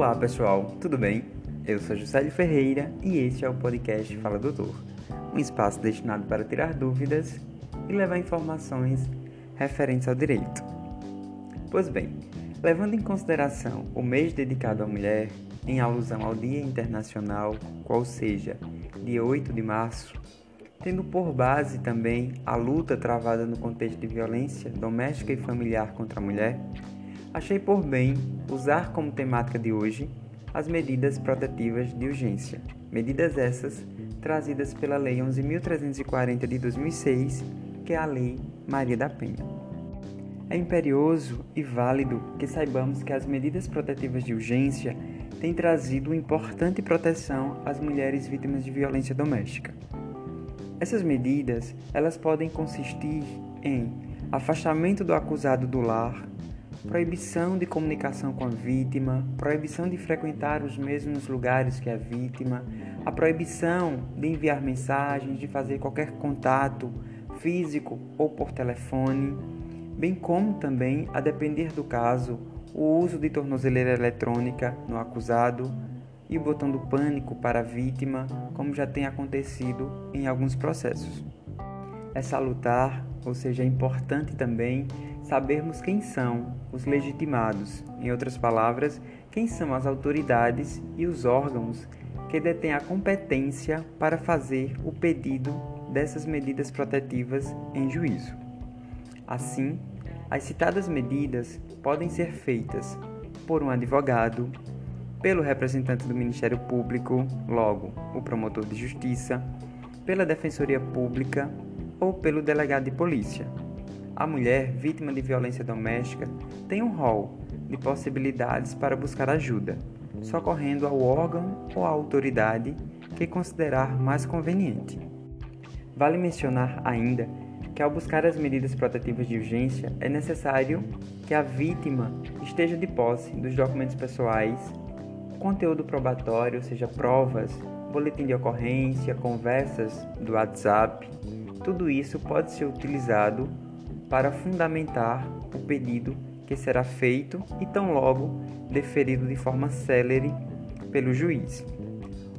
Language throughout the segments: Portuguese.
Olá pessoal, tudo bem? Eu sou Juscelio Ferreira e este é o podcast Fala Doutor, um espaço destinado para tirar dúvidas e levar informações referentes ao direito. Pois bem, levando em consideração o mês dedicado à mulher, em alusão ao Dia Internacional, qual seja dia 8 de março, tendo por base também a luta travada no contexto de violência doméstica e familiar contra a mulher, achei por bem usar como temática de hoje as medidas protetivas de urgência. Medidas essas trazidas pela Lei 11.340 de 2006, que é a Lei Maria da Penha. É imperioso e válido que saibamos que as medidas protetivas de urgência têm trazido importante proteção às mulheres vítimas de violência doméstica. Essas medidas, elas podem consistir em afastamento do acusado do lar, proibição de comunicação com a vítima, proibição de frequentar os mesmos lugares que a vítima, a proibição de enviar mensagens, de fazer qualquer contato físico ou por telefone, bem como também, a depender do caso, o uso de tornozeleira eletrônica no acusado e o botão do pânico para a vítima, como já tem acontecido em alguns processos. É salutar, ou seja, é importante também sabermos quem são os legitimados, em outras palavras, quem são as autoridades e os órgãos que detêm a competência para fazer o pedido dessas medidas protetivas em juízo. Assim, as citadas medidas podem ser feitas por um advogado, pelo representante do Ministério Público, logo, o promotor de justiça, pela Defensoria Pública ou pelo delegado de polícia. A mulher vítima de violência doméstica tem um rol de possibilidades para buscar ajuda, socorrendo ao órgão ou à autoridade que considerar mais conveniente. Vale mencionar ainda que ao buscar as medidas protetivas de urgência é necessário que a vítima esteja de posse dos documentos pessoais, conteúdo probatório, ou seja, provas, boletim de ocorrência, conversas do WhatsApp. Tudo isso pode ser utilizado para fundamentar o pedido que será feito e tão logo deferido de forma célere pelo juiz.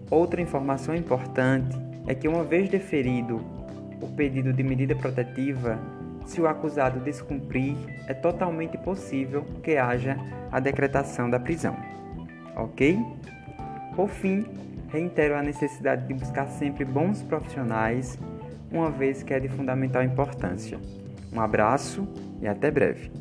Outra informação importante é que, uma vez deferido o pedido de medida protetiva, se o acusado descumprir, é totalmente possível que haja a decretação da prisão. Ok? Por fim, reitero a necessidade de buscar sempre bons profissionais, uma vez que é de fundamental importância. Um abraço e até breve.